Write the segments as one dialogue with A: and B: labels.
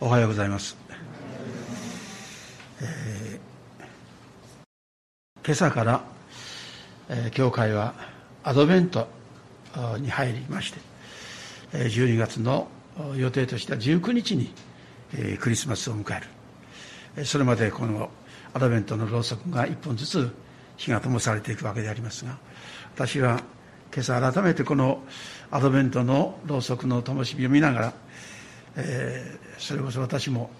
A: おはようございます、えー、今朝から、えー、教会はアドベントに入りまして12月の予定としては19日にクリスマスを迎える。それまでこのアドベントのろうそくが1本ずつ火が灯されていくわけでありますが私は今朝改めてこのアドベントのろうそくの灯火を見ながら、えー、それこそ私も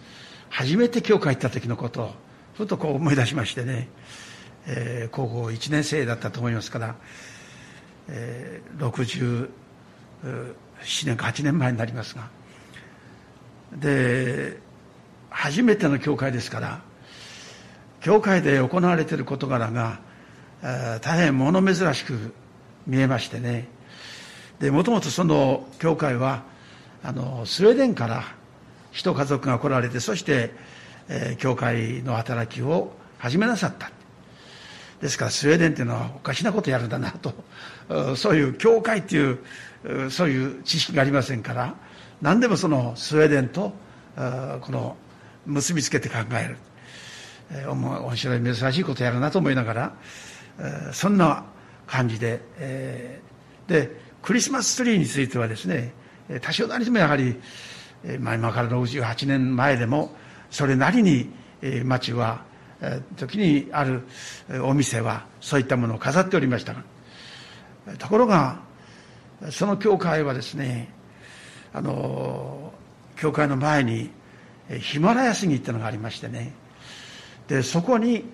A: 初めて教会行った時のことをふとこう思い出しましてね、えー、高校1年生だったと思いますから、えー、67年か8年前になりますが。で初めての教会ですから教会で行われている事柄が、大変物珍しく見えましてね。でもともとその教会はあのスウェーデンから一家族が来られてそして、えー、教会の働きを始めなさった。ですからスウェーデンっていうのはおかしなことやるんだなと そういう教会っていうそういう知識がありませんから何でもそのスウェーデンとこの結びつけて考える、えー、面白い珍しいことやるなと思いながら、そんな感じで、えー、でクリスマスツリーについてはですね多少なりともやはり、まあ、今から68年前でもそれなりに町は時にあるお店はそういったものを飾っておりましたがところがその教会はですねあの教会の前にヒマラヤ杉っていうのがありましてねでそこに、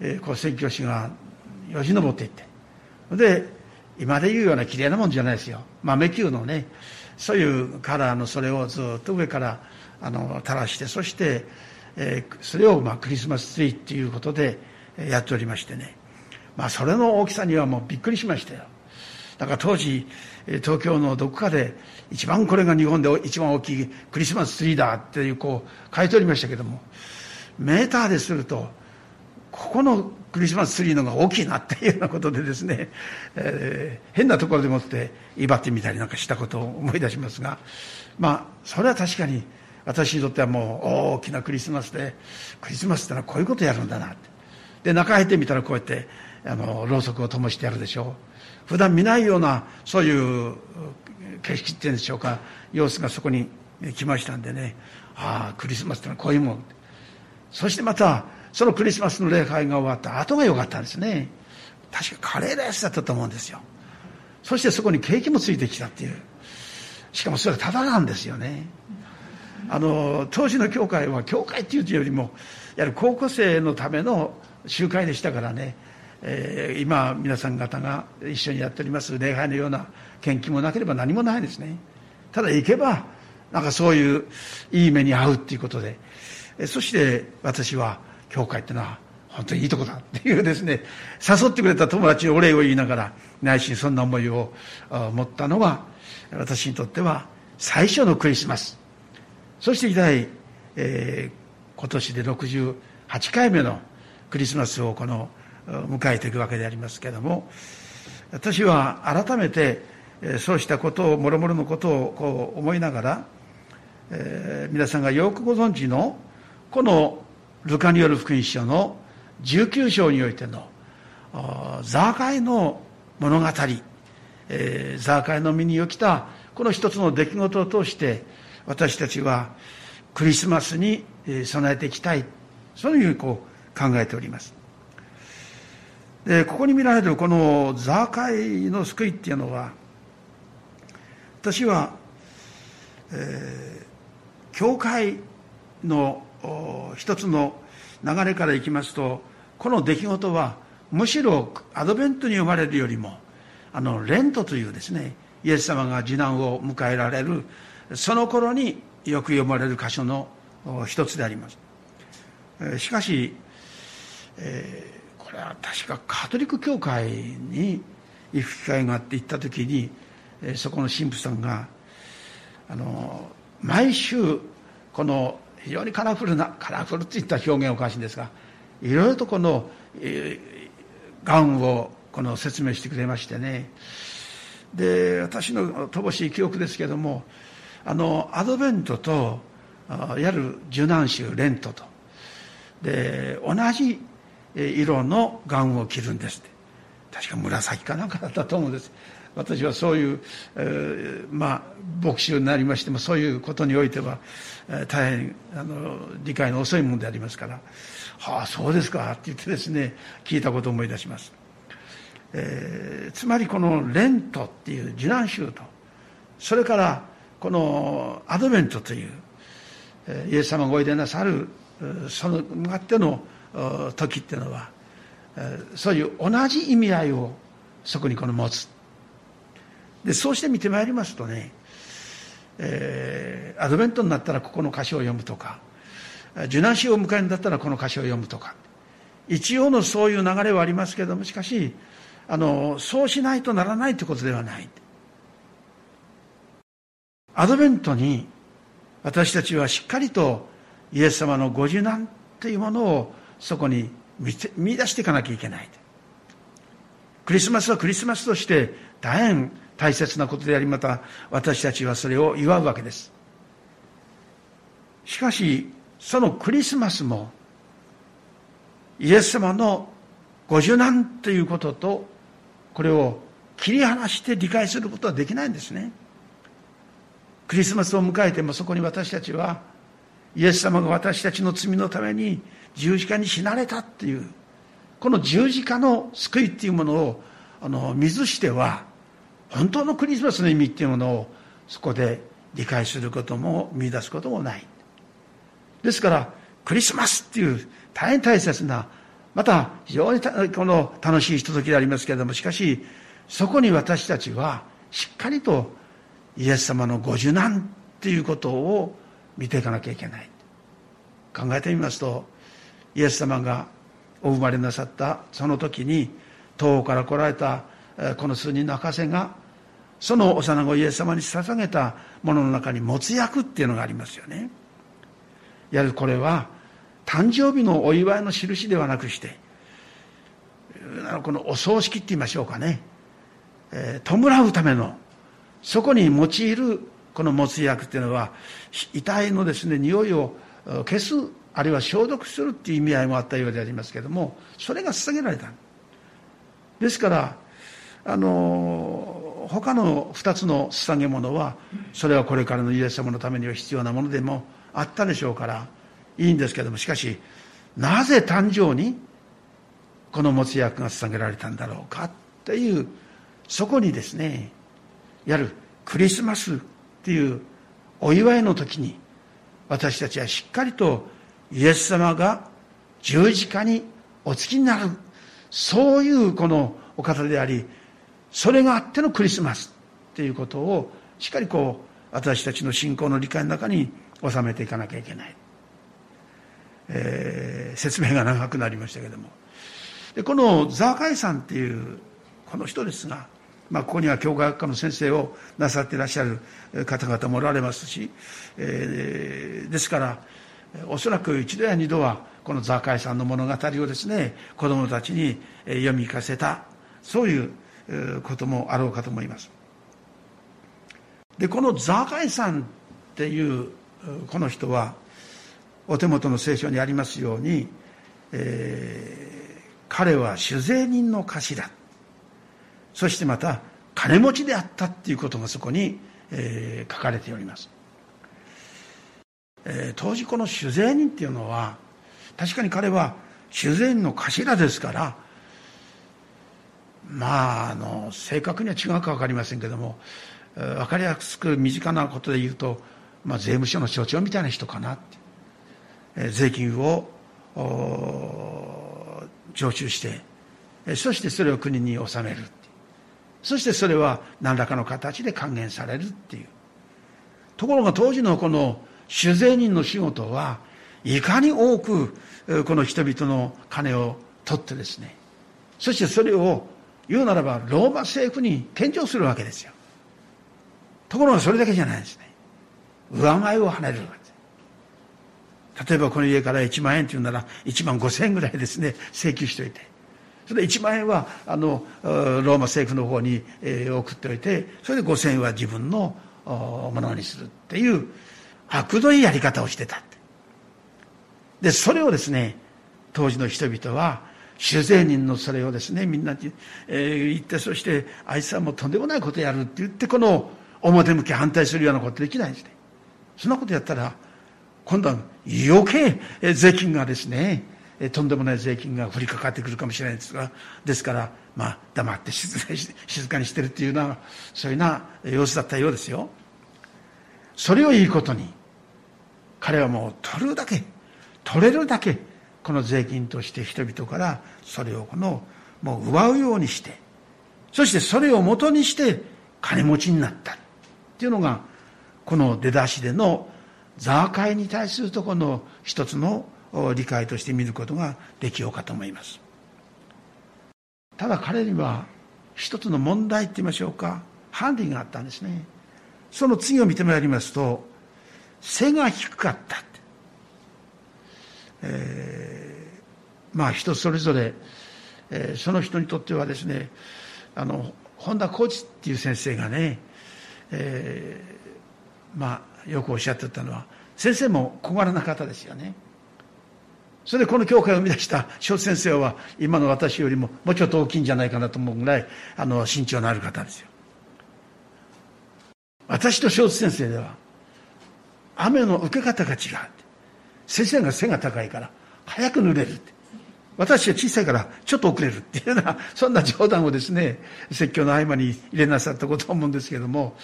A: えこう宣教師がよじ登っていってで今で言うような綺麗なもんじゃないですよ。豆球のねそういうカラーのそれをずっと上からあの垂らしてそして、えー、それをまあクリスマスツリーっていうことでやっておりましてね。まあそれの大きさにはもうびっくりしましたよ。だから当時東京のどこかで一番これが日本で一番大きいクリスマスツリーだっていうこう書いておりましたけどもメーターでするとここのクリスマスツリーのが大きいなっていうようなことでですね、えー、変なところでもって威張ってみたりなんかしたことを思い出しますがまあそれは確かに私にとってはもう大きなクリスマスでクリスマスってのはこういうことやるんだなって。で中入ってみたらこうやってあのろうそくを灯してやるでしょう。普段見ないようなそういう景色っていうんでしょうか様子がそこに来ましたんでね。ああクリスマスってのはこういうもん。そしてまたそのクリスマスの礼拝が終わった後が良かったんですね。確かカレーライスだったと思うんですよ。そしてそこにケーキもついてきたっていう。しかもそれはただなんですよね。あの当時の教会は教会っていうよりもやはり高校生のための集会でしたからね、えー、今皆さん方が一緒にやっております礼拝のような研究もなければ何もないですね。ただ行けばなんかそういういい目に遭うっていうことで。そして私は教会ってのは本当にいいとこだっていうですね誘ってくれた友達にお礼を言いながら内心そんな思いを持ったのが私にとっては最初のクリスマス。そして以来、えー、今年で68回目のクリスマスをこの迎えていくわけでありますけれども私は改めてそうしたことをもろもろのことをこう思いながら、えー、皆さんがよくご存知のこのルカによる福音書の19章においてのザーカイの物語、えー、ザーカイの身に起きたこの一つの出来事を通して私たちはクリスマスに備えていきたい。そういうふうにこう考えております。でここに見られるこのザーカイの救いっていうのは私は、えー、教会の一つの流れからいきますとこの出来事はむしろアドベントに生まれるよりもあのレントというですねイエス様が次男を迎えられるその頃によく読まれる箇所の一つであります。しかし、えー、これは確かカトリック教会に行く機会があって行った時にそこの神父さんがあの毎週この非常にカラフルなカラフルっていった表現おかしいんですがいろいろとこの、えー、がんをこの説明してくれましてね。で私の乏しい記憶ですけどもあのアドベントといわゆる受難種レントと。で同じ色のガウンを着るんですって。確か紫かなんかだったと思うんです。私はそういう、えー、まあ牧師になりましてもそういうことにおいては、えー、大変あの理解の遅いものでありますから「はあそうですか」って言ってですね聞いたことを思い出します、えー、つまりこのレントっていう受難宗とそれからこのアドベントというイエス様がおいでなさるその向かっての時っていうのはそういう同じ意味合いをそこにこの持つ。でそうして見てまいりますとね、えー、アドベントになったらここの歌詞を読むとか受難死を迎えるんだったらこの歌詞を読むとか一応のそういう流れはありますけどもしかしあのそうしないとならないということではない。アドベントに私たちはしっかりとイエス様のご受難というものをそこに見出していかなきゃいけない。クリスマスはクリスマスとして大変大切なことでありまた私たちはそれを祝うわけです。しかしそのクリスマスもイエス様のご受難ということとこれを切り離して理解することはできないんですね。クリスマスを迎えてもそこに私たちはイエス様が私たちの罪のために十字架に死なれたっていうこの十字架の救いっていうものをあの見ずしては本当のクリスマスの意味っていうものをそこで理解することも見出すこともない。ですからクリスマスっていう大変大切なまた非常にこの楽しいひとときでありますけれどもしかしそこに私たちはしっかりとイエス様のご受難っていうことを見ていかなきゃいけない。考えてみますとイエス様がお生まれなさったその時に東方から来られたこの数人の博士がその幼子イエス様に捧げたものの中に没薬っていうのがありますよね。やはりこれは誕生日のお祝いの印ではなくしてこのお葬式って言いましょうかね、えー、弔うためのそこに用いるこの持つ薬っていうのは遺体のですね匂いを消すあるいは消毒するっていう意味合いもあったようでありますけどもそれが捧げられた。ですからあの他の2つの捧げ物はそれはこれからのイエス様のためには必要なものでもあったでしょうからいいんですけどもしかしなぜ誕生にこの持つ薬が捧げられたんだろうかっていうそこにですねやるクリスマスっていうお祝いの時に私たちはしっかりとイエス様が十字架にお付きになる。そういうこのお方でありそれがあってのクリスマスっていうことをしっかりこう私たちの信仰の理解の中に収めていかなきゃいけない、えー、説明が長くなりましたけども。でこのザーカイさんっていうこの人ですがまあ、ここには教会学科の先生をなさっていらっしゃる方々もおられますし、えー、ですからおそらく一度や二度はこのザーカイさんの物語をですね子供たちに読み聞かせたそういうこともあろうかと思います。でこのザーカイさんっていうこの人はお手元の聖書にありますように、えー、彼は酒税人の頭そしてまた金持ちであったっていうことがそこに、えー、書かれております、えー、当時この酒税人っていうのは確かに彼は酒税人の頭ですからまああの正確には違うか分かりませんけども分かりやすく身近なことで言うと、まあ、税務署の所長みたいな人かなって、税金を徴収してそしてそれを国に納めるそしてそれは何らかの形で還元されるっていう。ところが当時のこの酒税人の仕事はいかに多くこの人々の金を取ってですねそしてそれを言うならばローマ政府に献上するわけですよ。ところがそれだけじゃないですね。上前を跳ねるわけ。です例えばこの家から1万円って言うなら1万5千円ぐらいですね請求しておいて。それで1万円はあのローマ政府の方に、え送っておいてそれで5000円は自分のものにするっていう悪どいやり方をしてた。で、それをですね、当時の人々は、主税人のそれをですね、みんなに、えー、言って、そして、あいつはもうとんでもないことやるって言って、この表向き反対するようなことできないんですね。そんなことやったら、今度は余計税金がですね、とんでもない税金が降りかかってくるかもしれないですが、ですから、まあ、黙って静かにしてるっていうような、そういうような様子だったようですよ。それをいいことに、彼はもう取るだけ、取れるだけ、この税金として人々からそれをこの、もう奪うようにして、そしてそれを元にして金持ちになったっていうのが、この出だしでのザーカイに対するところの一つの理解として見ることができようかと思います。ただ彼には一つの問題って言いましょうか、ハンディがあったんですね。その次を見てまいりますと、背が低かった。えー、まあ人それぞれ、えー、その人にとってはですね、あの、本田浩二っていう先生がね、えー、まあよくおっしゃってたのは、先生も小柄な方ですよね。それでこの教会を生み出した小先生は今の私よりももうちょっと大きいんじゃないかなと思うぐらいあの身長のある方ですよ。私と小先生では雨の受け方が違う。先生が背が高いから早く濡れるって。私は小さいからちょっと遅れるっていうような、そんな冗談をですね、説教の合間に入れなさったことを思うんですけども、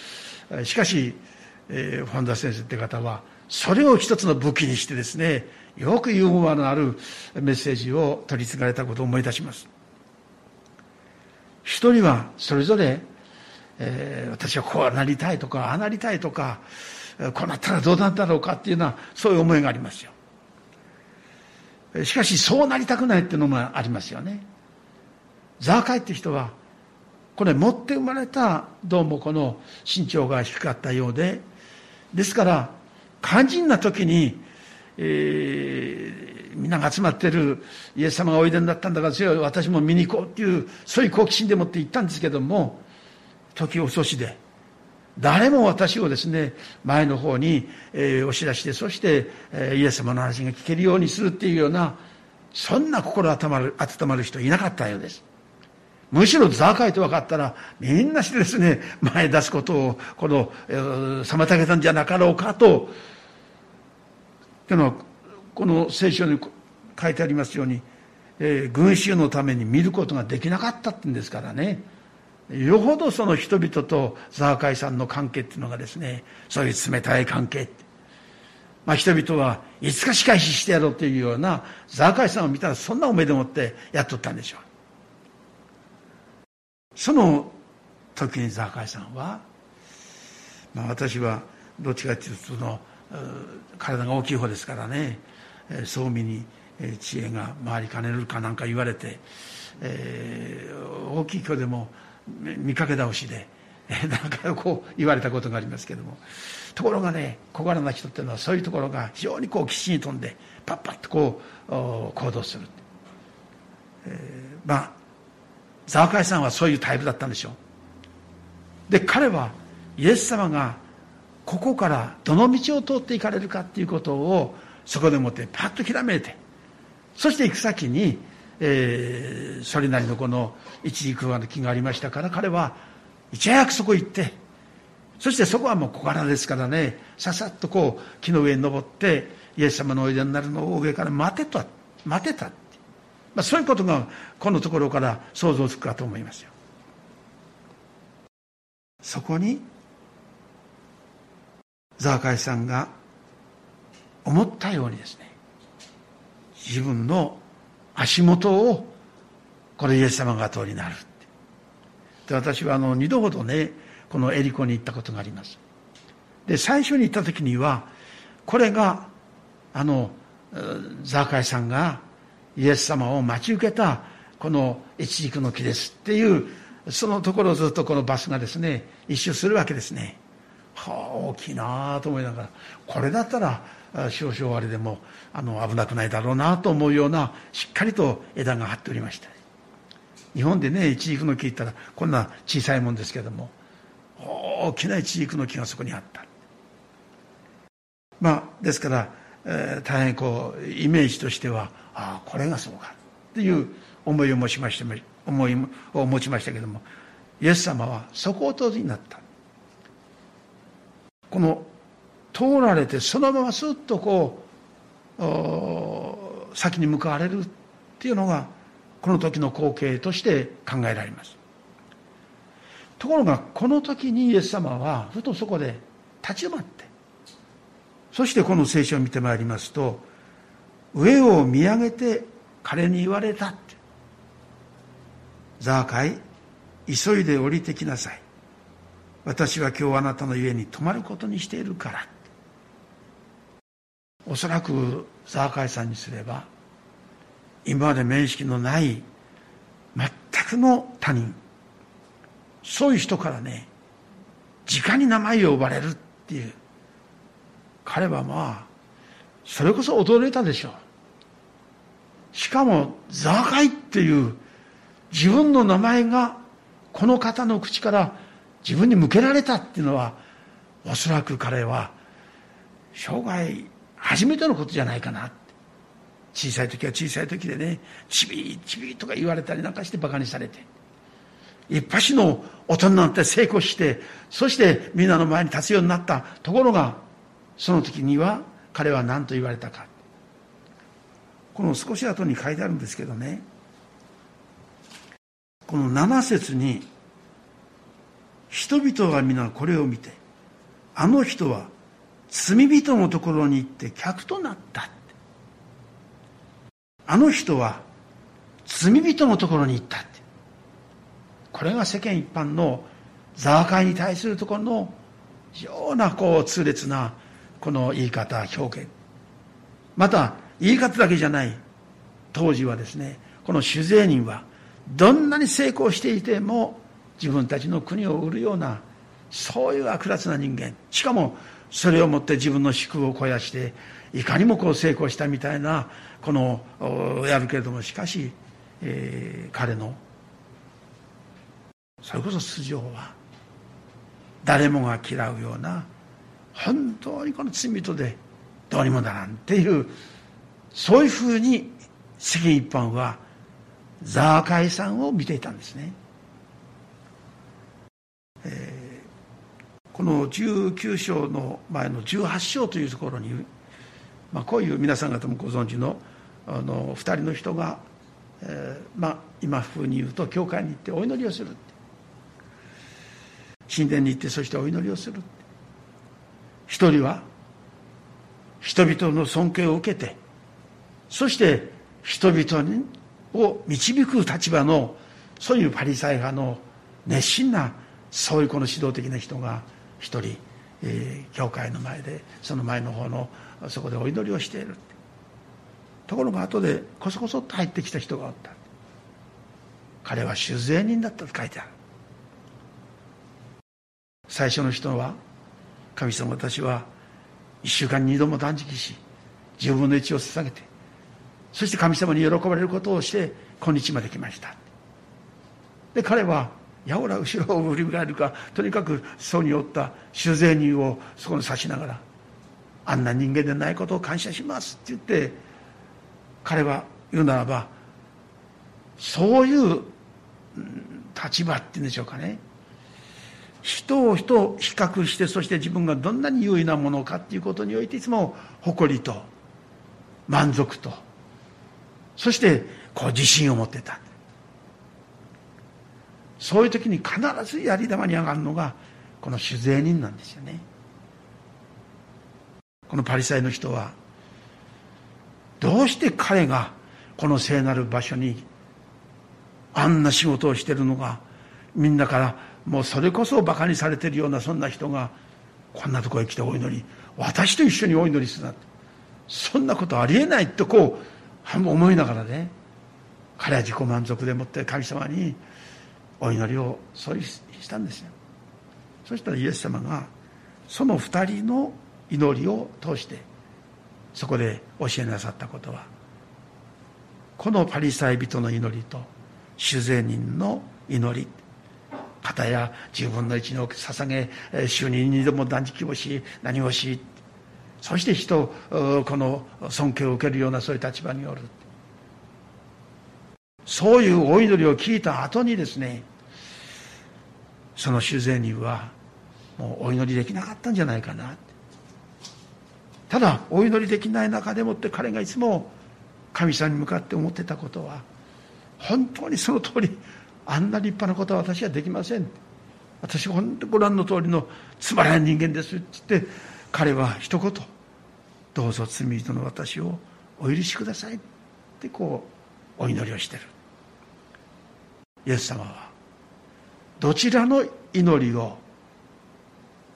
A: しかし、えー、本田先生って方は、それを一つの武器にしてですね、よくユーモアのあるメッセージを取り継がれたことを思い出します。一人はそれぞれ、えー、私はこうなりたいとか、ああなりたいとか、こうなったらどうなんだろうかっていうのは、そういう思いがありますよ。しかし、そうなりたくないっていうのもありますよね。ザーカイって人は、これ持って生まれた、どうもこの身長が低かったようで、ですから、肝心な時に、えー、みんなが集まってるイエス様がおいでになったんだから、私も見に行こうっていう、そういう好奇心でもって行ったんですけども、時遅しで、誰も私をですね、前の方に、えー、押し出して、そして、えー、イエス様の話が聞けるようにするっていうような、そんな心温まる、温まる人いなかったようです。むしろザーカイと分かったら、みんなしてですね、前出すことを、この、えー、妨げたんじゃなかろうかと、というのは、この聖書に書いてありますように、えー、群衆のために見ることができなかったってんですからね。よほどその人々とザーカイさんの関係っていうのがですね、そういう冷たい関係。まあ人々はいつか仕返ししてやろうというようなザーカイさんを見たらそんな思いでもってやっとったんでしょう。その時にザーカイさんは、まあ私はどっちかっていうとその、体が大きい方ですからね、そうみに知恵が回りかねるかなんか言われて、えー、大きい子でも見かけ倒しで、なんかこう言われたことがありますけども。ところがね小柄な人っていうのはそういうところが非常にこう必死に飛んでパッパッとこう行動する、えー、まあザーカイさんはそういうタイプだったんでしょう。で彼はイエス様がここからどの道を通っていかれるかっていうことをそこでもってパッとひらめいてそして行く先にえー、それなりのこの一時空間の木がありましたから彼はいち早くそこ行ってそしてそこはもう小柄ですからねささっとこう木の上に登ってイエス様のおいでになるのを上から待てと待てた、まあ、そういうことがこのところから想像つくかと思いますよ。そこにザーカイさんが思ったようにですね自分の足元をこれイエス様が後になるで私はあの二度ほどねこのエリコに行ったことがあります。で最初に行った時にはこれがあのザーカイさんがイエス様を待ち受けたこの一軸の木ですっていうそのところをずっとこのバスがですね一周するわけですね。はあ大きいなあと思いながら。これだったら少々あれでもあの危なくないだろうなと思うようなしっかりと枝が張っておりました。日本でね一軸の木ったらこんな小さいもんですけども大きな一軸の木がそこにあった。まあですから、えー、大変こうイメージとしてはああこれがそうかっていう思いを持ちまして思いを持ちましたけどもイエス様はそこを通りになった。この通られてそのまますっとこう先に向かわれるっていうのがこの時の光景として考えられます。ところがこの時にイエス様はふとそこで立ち止まってそしてこの聖書を見てまいりますと上を見上げて彼に言われたってザーカイ急いで降りてきなさい。私は今日あなたの家に泊まることにしているから。おそらくザーカイさんにすれば今まで面識のない全くの他人そういう人からね直に名前を呼ばれるっていう彼はまあそれこそ驚いたでしょう。しかもザーカイっていう自分の名前がこの方の口から自分に向けられたっていうのはおそらく彼は生涯初めてのことじゃないかな小さい時は小さい時でねちびちびとか言われたりなんかしてバカにされて。一発の大人になって成功してそしてみんなの前に立つようになったところがその時には彼は何と言われたか。この少し後に書いてあるんですけどね。この7節に人々が皆これを見てあの人は罪人のところに行って客となったあの人は罪人のところに行ったって。これが世間一般のザーカイに対するところの非常なこう痛烈なこの言い方表現。また言い方だけじゃない。当時はですねこの酒税人はどんなに成功していても自分たちの国を売るようなそういう悪辣な人間。しかもそれをもって自分の宿を肥やしていかにもこう成功したみたいなこのやるけれどもしかし、えー、彼のそれこそ素性は誰もが嫌うような本当にこの罪人でどうにもならんっていうそういうふうに世間一般はザーカイさんを見ていたんですね、えー、この19章の前の18章というところに、まあ、こういう皆さん方もご存知のあの2人の人が、えー、まあ今風に言うと教会に行ってお祈りをする神殿に行ってそしてお祈りをする一人は人々の尊敬を受けてそして人々を導く立場のそういうパリサイ派の熱心なそういうこの指導的な人が一人、えー、教会の前でその前の方のそこでお祈りをしている。ところが後でこそこそっと入ってきた人がおった。彼は酒税人だったと書いてある。最初の人は神様私は一週間に二度も断食し自分の一を捧げてそして神様に喜ばれることをして今日まで来ました。で彼はやおら後ろを振り返るかとにかくそうにおった酒税人をそこに刺しながらあんな人間でないことを感謝しますって言って彼は言うならばそういう立場っていうんでしょうかね。人を人を比較してそして自分がどんなに優位なものかっていうことにおいていつも誇りと満足とそしてこう自信を持ってた。そういう時に必ずやり玉に上がるのがこの酒税人なんですよね。このパリサイの人はどうして彼がこの聖なる場所にあんな仕事をしてるのがみんなからもうそれこそバカにされてるようなそんな人がこんなとこへ来てお祈り私と一緒にお祈りするなそんなことありえないとこう思いながらね彼は自己満足でもって神様にお祈りをそうしたんですよ。そしたらイエス様がその二人の祈りを通してそこで教えなさったことはこのパリサイ人の祈りと主税人の祈り方や自分の一の捧げ週に二度も断食をし何をしそして人この尊敬を受けるようなそういう立場におる。そういうお祈りを聞いた後にですねその主税人はもうお祈りできなかったんじゃないかな。ただお祈りできない中でもって彼がいつも神様に向かって思ってたことは本当にその通りあんな立派なことは私はできません。私は本当ご覧の通りのつまらない人間ですって言って彼は一言どうぞ罪人の私をお許しくださいってこうお祈りをしてる。イエス様はどちらの祈りを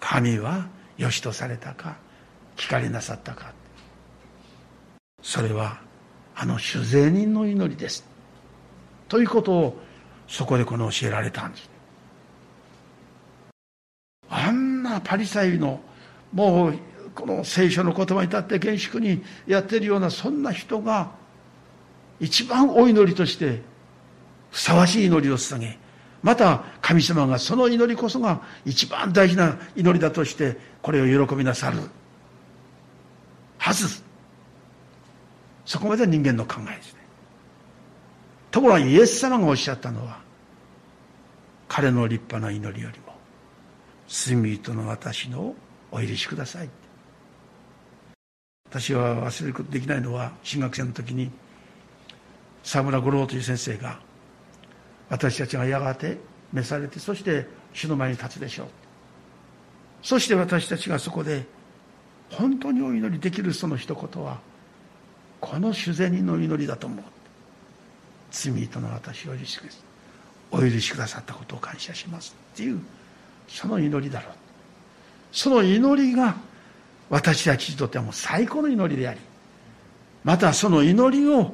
A: 神は良しとされたか聞かれなさったか。それはあの酒税人の祈りです。ということをそこでこの教えられたんです。あんなパリサイのもうこの聖書の言葉に立って厳粛にやってるようなそんな人が一番お祈りとしてふさわしい祈りを捧げまた神様がその祈りこそが一番大事な祈りだとしてこれを喜びなさる。はず。そこまで人間の考えですね。ところがイエス様がおっしゃったのは彼の立派な祈りよりも罪人の私のお許しください。私は忘れることできないのは新学生の時に沢村五郎という先生が私たちがやがて召されてそして主の前に立つでしょう。そして私たちがそこで本当にお祈りできるその一言はこの主銭人の祈りだと思う。罪人の私を許しお許しくださったことを感謝します。っていうその祈りだろう。その祈りが私たちにとってはもう最高の祈りでありまたその祈りを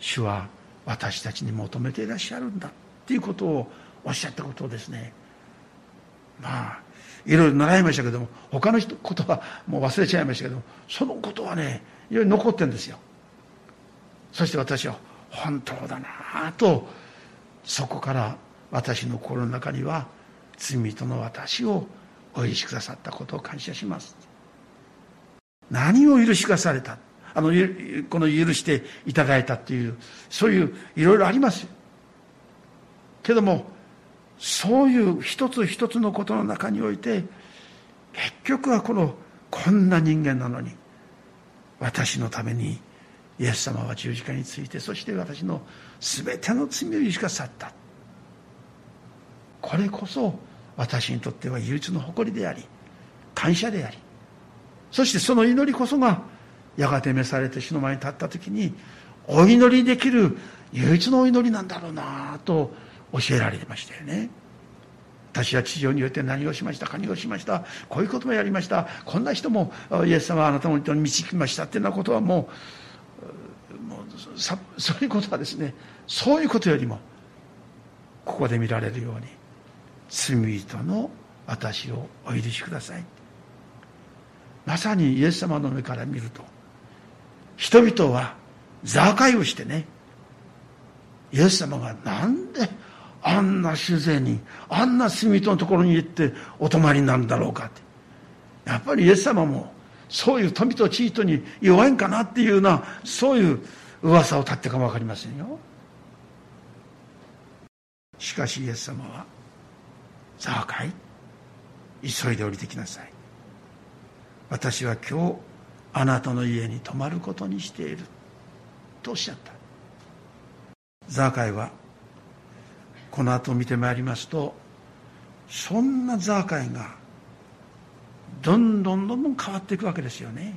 A: 主は私たちに求めていらっしゃるんだっていうことをおっしゃったことをですね。まあいろいろ習いましたけども他のことはもう忘れちゃいましたけどもそのことはねいろいろ残ってるんですよ。そして私は本当だなあとそこから私の心の中には罪人の私をお許しくださったことを感謝します。何を許しくされた？あのこの許していただいたっていうそういういろいろありますけどもそういう一つ一つのことの中において結局はこのこんな人間なのに私のためにイエス様は十字架についてそして私の全ての罪を許しかさった。これこそ私にとっては唯一の誇りであり感謝でありそしてその祈りこそがやがて召されて主の前に立った時にお祈りできる唯一のお祈りなんだろうなと教えられましたよね。私は地上によって何をしました何をしましたこういうこともやりました。こんな人もイエス様はあなたの人に導きましたっていうようなことはもうもうさそういうことはですねそういうことよりもここで見られるように罪人の私をお許しください。まさにイエス様の目から見ると人々は座会をしてねイエス様がなんであんな主税にあんな罪人のところに行ってお泊まりになるんだろうかって。やっぱりイエス様もそういう富と地位とに弱いんかなっていうようなそういう噂を立ってかも分かりませんよ。しかしイエス様は「ザーカイ急いで降りてきなさい。私は今日あなたの家に泊まることにしている。とおっしゃった。ザーカイはこの後見てまいりますとそんなザーカイがどんどんどんどん変わっていくわけですよね。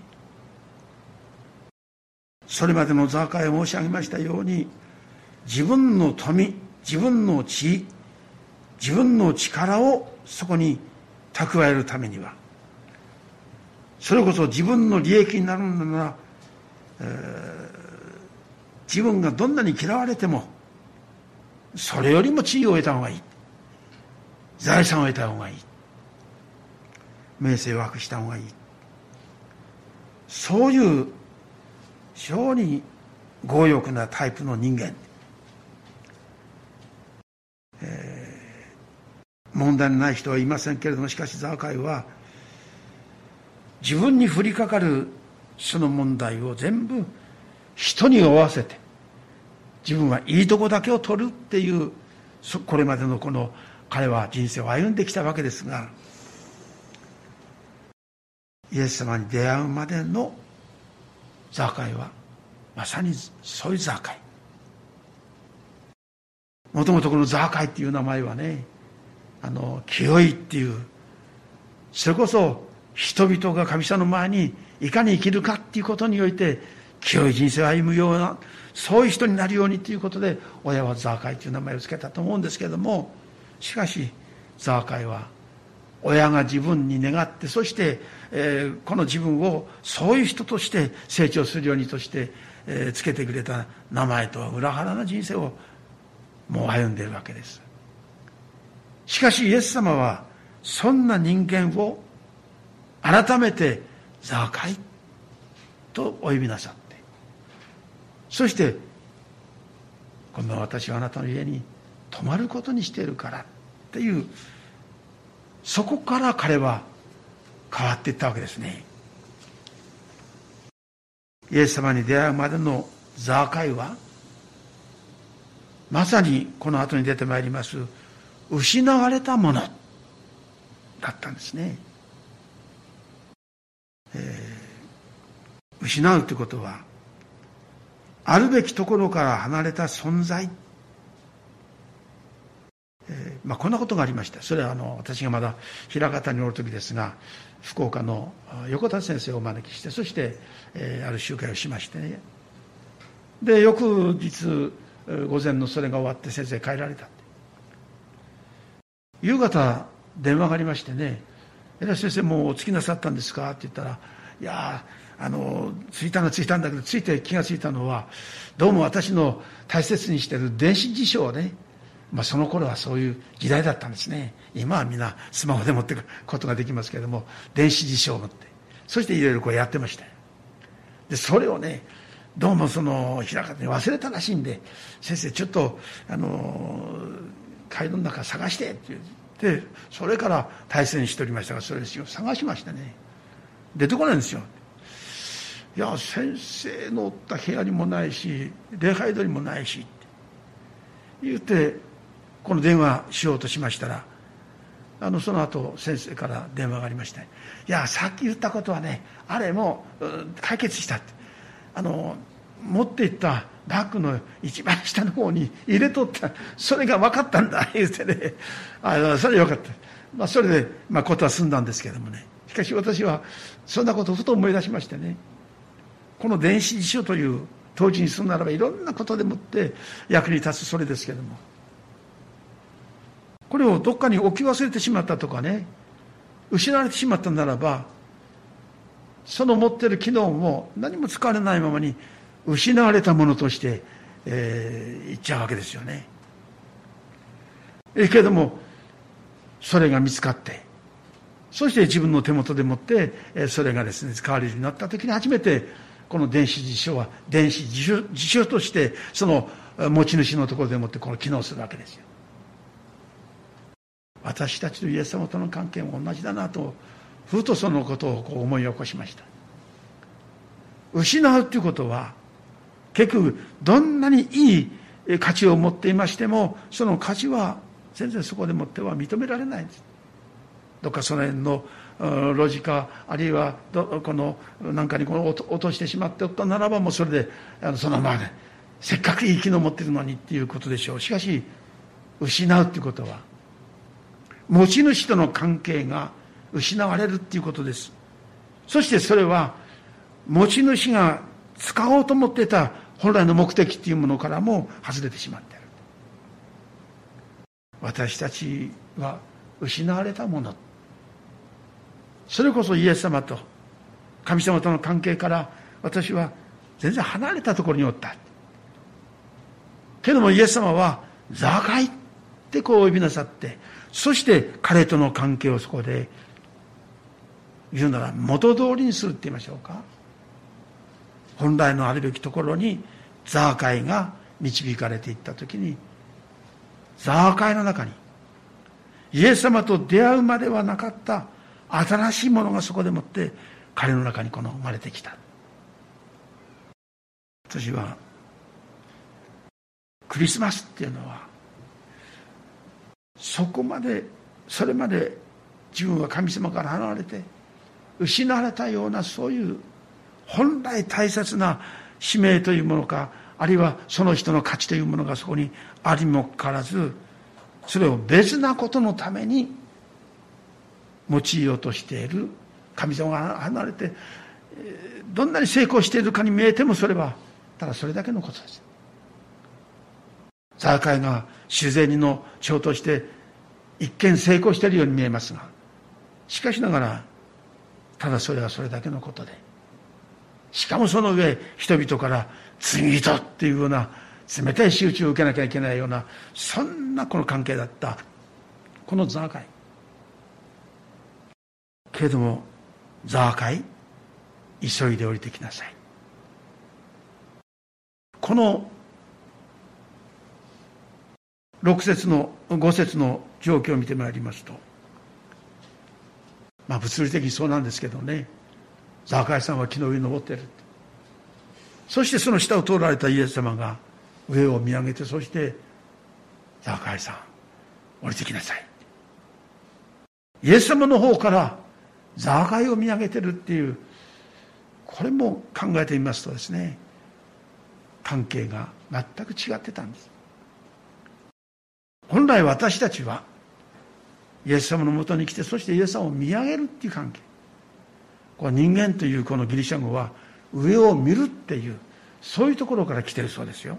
A: それまでのザーカイを申し上げましたように自分の富自分の地自分の力をそこに蓄えるためにはそれこそ自分の利益になるのなら、えー、自分がどんなに嫌われてもそれよりも地位を得た方がいい。財産を得た方がいい。名声を博した方がいい。そういう非常に強欲なタイプの人間、えー、問題のない人はいませんけれどもしかしザーカイは自分に降りかかるその問題を全部人に負わせて自分はいいとこだけを取るっていうこれまでのこの彼は人生を歩んできたわけですがイエス様に出会うまでのザーカイはまさにそういうザーカイもともとこのザーカイっていう名前はねあの清いっていうそれこそ人々が神様の前にいかに生きるかっていうことにおいて清い人生を歩むようなそういう人になるようにということで親はザーカイという名前を付けたと思うんですけれどもしかしザーカイは親が自分に願ってそして、えー、この自分をそういう人として成長するようにとして、えー、つけてくれた名前とは裏腹な人生をもう歩んでいるわけです。しかしイエス様はそんな人間を改めてザーカイとお呼びなさって。そして今度私はあなたの家に泊まることにしているからっていうそこから彼は変わっていったわけですね。イエス様に出会うまでのザーカイはまさにこの後に出てまいります失われたものだったんですね、えー、失うということはあるべきところから離れた存在、えーまあ、こんなことがありました。それはあの私がまだ枚方におる時ですが福岡の横田先生をお招きしてそして、えー、ある集会をしましてね。で翌日午前のそれが終わって先生帰られた夕方電話がありましてね「先生もうお着きなさったんですか?」って言ったら「いやあの着いたのは着いたんだけど着いて気が付いたのはどうも私の大切にしてる電子辞書をねまあ、その頃はそういう時代だったんですね。今はみんなスマホで持ってくことができますけれども電子辞書を持って。そしていろいろこうやってましたでそれをねどうもその平方に忘れたらしいんで先生ちょっとあの街道の中探してって言ってそれから大切にしておりましたがそれですよ。探しましたね。出てこないんですよ。いや先生のおった部屋にもないし礼拝堂にもないしって言ってこの電話しようとしましたらあのその後先生から電話がありまして「いやさっき言ったことはねあれも解決した」って。あの持っていったバッグの一番下の方に入れとったそれが分かったんだ言うてね。あそれよかった、まあ、それで、まあ、ことは済んだんですけどもね。しかし私はそんなことをふと思い出しましてね。この電子辞書という当時にするならばいろんなことでもって役に立つそれですけども。これをどっかに置き忘れてしまったとかね失われてしまったならばその持ってる機能も何も使われないままに失われたものとして、えー、いっちゃうわけですよね。えけどもそれが見つかってそして自分の手元でもってそれがですね使われるようになった時に初めてこの電子辞書は電子辞書辞書としてその持ち主のところでもってこの機能するわけですよ。私たちとイエス様との関係も同じだなとふとそのことをこう思い起こしました失うということは結局どんなにいい価値を持っていましてもその価値は全然そこでもっては認められないんです。どっかその辺のロジカあるいはどこの何かにこの落としてしまっておったならばもうそれであのそのままでせっかくいい機能持ってるのにっていうことでしょう。しかし失うっていうことは持ち主との関係が失われるっていうことです。そしてそれは持ち主が使おうと思ってた本来の目的っていうものからも外れてしまっている。私たちは失われたもの。それこそイエス様と神様との関係から私は全然離れたところにおった。けどもイエス様は「ザーカイ」ってこう呼びなさってそして彼との関係をそこで言うなら元通りにするって言いましょうか。本来のあるべきところにザーカイが導かれていった時にザーカイの中にイエス様と出会うまではなかった新しいものがそこでもって彼の中にこの生まれてきた。私はクリスマスっていうのはそこまでそれまで自分は神様から離れて失われたようなそういう本来大切な使命というものかあるいはその人の価値というものがそこにありもかかわらずそれを別なことのために用いようとしている。神様が離れてどんなに成功しているかに見えてもそれはただそれだけのことです。ザーカイが自然の長として一見成功しているように見えますがしかしながらただそれはそれだけのことでしかもその上人々から罪人っていうような冷たい仕打ちを受けなきゃいけないようなそんなこの関係だった。このザーカイけれどもザーカイ急いで降りてきなさい。この6節の5節の状況を見てまいりますとまあ物理的にそうなんですけどね。ザーカイさんは木の上に登っているそしてその下を通られたイエス様が上を見上げてそしてザーカイさん降りてきなさい。イエス様の方からザーカイを見上げてるっていうこれも考えてみますとですね関係が全く違ってたんです。本来私たちはイエス様のもとに来てそしてイエス様を見上げるっていう関係。これ人間というこのギリシャ語は上を見るっていうそういうところから来てるそうですよ。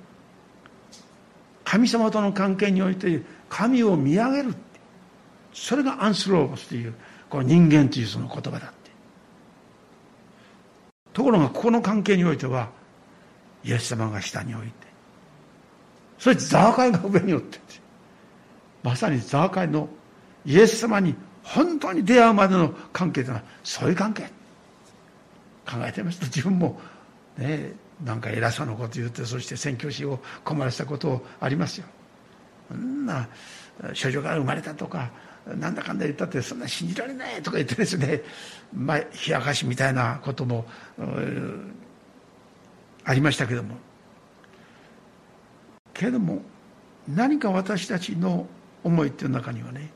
A: 神様との関係において神を見上げるそれがアンスローボスというこの人間というその言葉だってところがここの関係においてはイエス様が下に置いてそしてザーカイが上におってまさにザーカイのイエス様に本当に出会うまでの関係というのはそういう関係。考えてますと自分もねなんか偉そうなこと言ってそして宣教師を困らせたことありますよ。そんな少女から生まれたとかなんだかんだ言ったってそんな信じられないとか言ってですねまあ冷やかしみたいなこともありましたけども。けれども何か私たちの思いっていう中にはね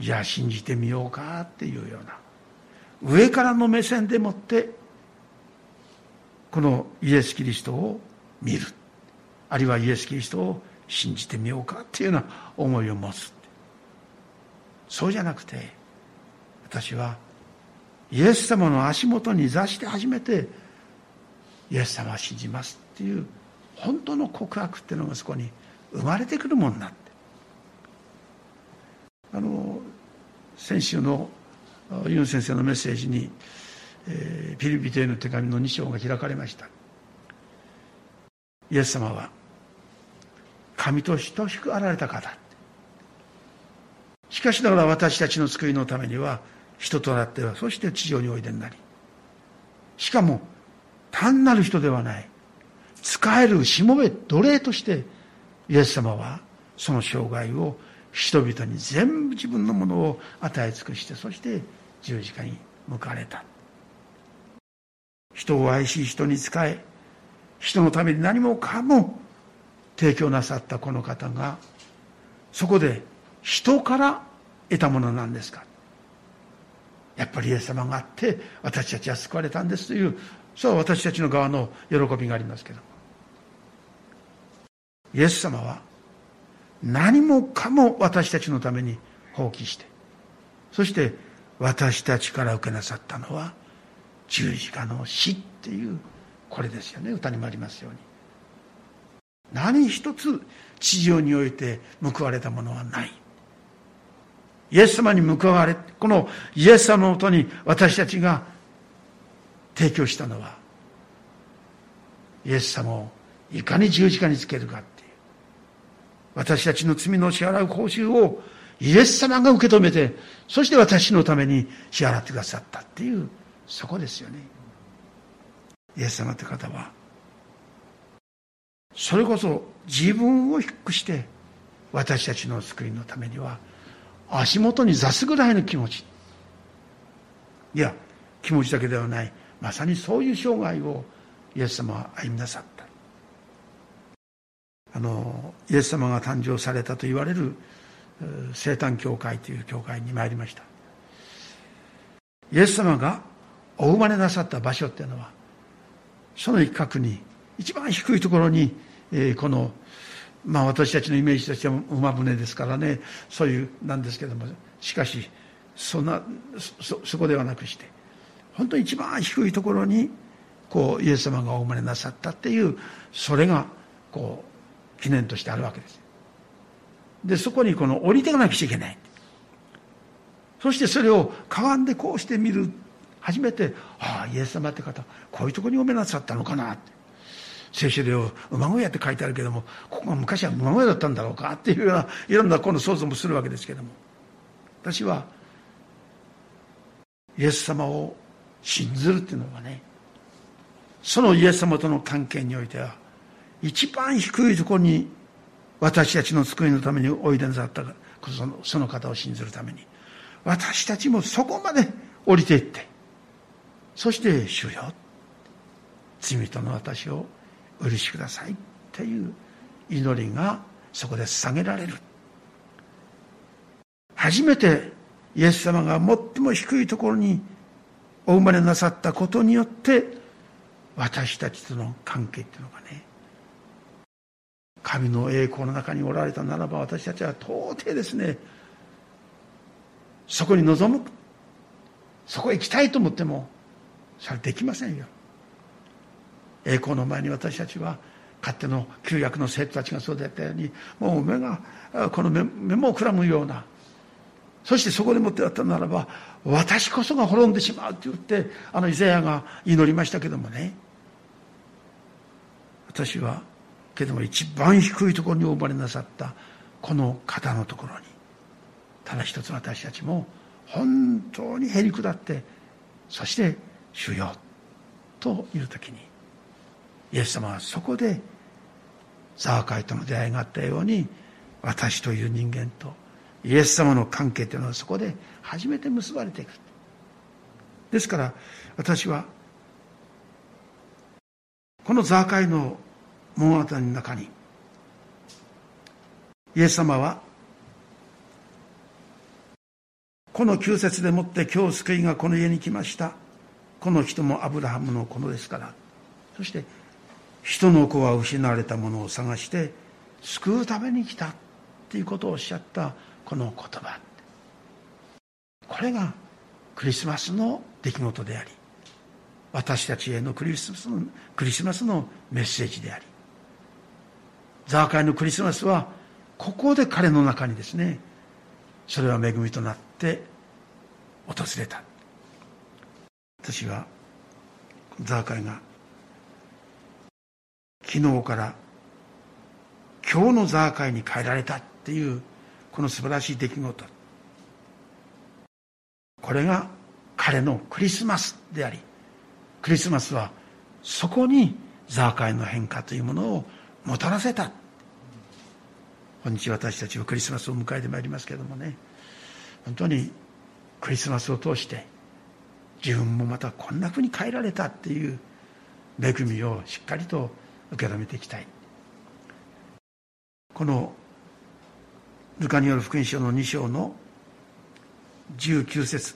A: じゃあ信じてみようかっていうような上からの目線でもってこのイエス・キリストを見る。あるいはイエス・キリストを信じてみようかっていうような思いを持つ。そうじゃなくて私はイエス様の足元に座して初めてイエス様は信じますっていう本当の告白っていうのがそこに生まれてくるもんなってあの先週のユン先生のメッセージに、えー、ピリピテへの手紙の2章が開かれました。イエス様は神と等しくあられた方。しかしながら私たちの救いのためには人となってはそして地上においでになりしかも単なる人ではない使えるしもべ奴隷としてイエス様はその生涯を人々に全部自分のものを与え尽くしてそして十字架に向かれた。人を愛し人に仕え人のために何もかも提供なさったこの方がそこで人から得たものなんですか。やっぱりイエス様があって私たちは救われたんですというそう私たちの側の喜びがありますけどイエス様は何もかも私たちのために放棄してそして私たちから受けなさったのは十字架の死っていうこれですよね。歌にもありますように。何一つ地上において報われたものはない。イエス様に報われこのイエス様のもとに私たちが提供したのはイエス様をいかに十字架につけるかっていう私たちの罪の支払う報酬をイエス様が受け止めてそして私のために支払ってくださったっていうそこですよね。イエス様って方はそれこそ自分を低くして私たちの救いのためには足元に座すぐらいの気持ち。いや気持ちだけではない。まさにそういう生涯をイエス様は歩みなさった。あのイエス様が誕生されたと言われる生誕教会という教会に参りました。イエス様がお生まれなさった場所っていうのはその一角に一番低いところに、えー、このまあ私たちのイメージとしては馬船ですからねそういうなんですけどもしかしそんなそそこではなくして本当に一番低いところにこうイエス様がお生まれなさったっていうそれがこう記念としてあるわけです。でそこにこの降りていかなくちゃいけない。そしてそれをかがんでこうして見る初めてああイエス様って方こういうとこにおめなさったのかな。って聖書で馬小屋って書いてあるけどもここが昔は馬小屋だったんだろうか。っていうようないろんなこの想像もするわけですけども。私はイエス様を信ずるっていうのはねそのイエス様との関係においては一番低いところに私たちの救いのためにおいでなさったそのその方を信ずるために。私たちもそこまで降りていって。そして主よ罪人の私を許しくださいっていう祈りがそこで捧げられる。初めてイエス様が最も低いところにお生まれなさったことによって私たちとの関係っていうのがね神の栄光の中におられたならば私たちは到底ですねそこに臨むそこへ行きたいと思ってもそれできませんよ。栄光の前に私たちは勝手の旧約の生徒たちがそうだったようにもう目がこの目目もくらむようなそしてそこでもってやったならば私こそが滅んでしまうって言ってあのイザヤが祈りましたけどもね私はけども一番低いところにお生まれなさったこの方のところに。ただ一つ私たちも本当にへり下ってそして「主よ」という時にイエス様はそこでザーカイとの出会いがあったように私という人間とイエス様の関係というのはそこで初めて結ばれていく。ですから私はこのザーカイの物語の中に。イエス様はこの旧節でもって今日救いがこの家に来ました。この人もアブラハムの子ですから。そして人の子は失われたものを探して救うために来たっていうことをおっしゃったこの言葉。これがクリスマスの出来事であり私たちへのクリスマスのメッセージでありザーカイのクリスマスはここで彼の中にですねそれは恵みとなって訪れた。私はザーカイが昨日から今日のザーカイに変えられたっていうこの素晴らしい出来事。これが彼のクリスマスでありクリスマスはそこにザーカイの変化というものをもたらせた。本日私たちはクリスマスを迎えてまいりますけれどもね。本当にクリスマスを通して自分もまたこんなふうに変えられたっていう恵みをしっかりと受け止めていきたい。このルカによる福音書の2章の19節。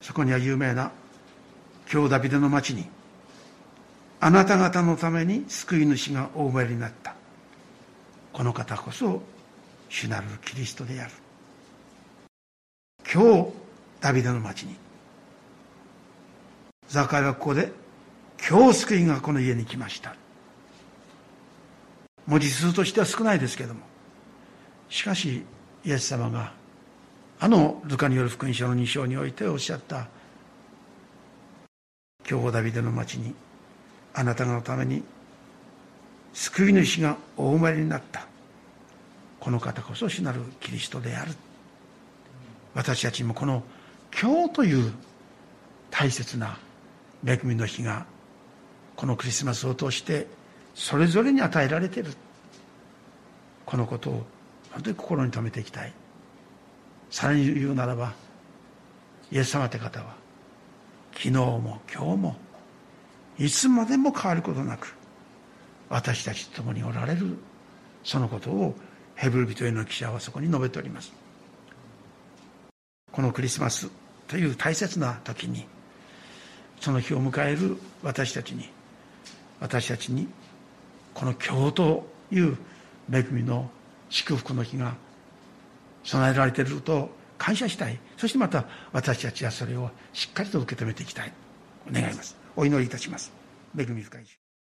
A: そこには有名な京ダビデの町にあなた方のために救い主がお生まれになった。この方こそ主なるキリストである。今日ダビデの町に。ザカイはここで今日救いがこの家に来ました。文字数としては少ないですけども。しかしイエス様があのルカによる福音書の2章においておっしゃった。今日ダビデの町にあなたのために救い主がお生まれになった。この方こそ主なるキリストである。私たちもこの今日という大切な恵みの日がこのクリスマスを通してそれぞれに与えられている。このことを本当に心に留めていきたい。さらに言うならばイエス様って方は昨日も今日もいつまでも変わることなく私たちと共におられるそのことをヘブル人への記者はそこに述べております。このクリスマスという大切な時にその日を迎える私たちに私たちにこの今日という恵みの祝福の日が備えられていると感謝したい。そしてまた私たちはそれをしっかりと受け止めていきたい。願います。お祈りいたします。恵み深い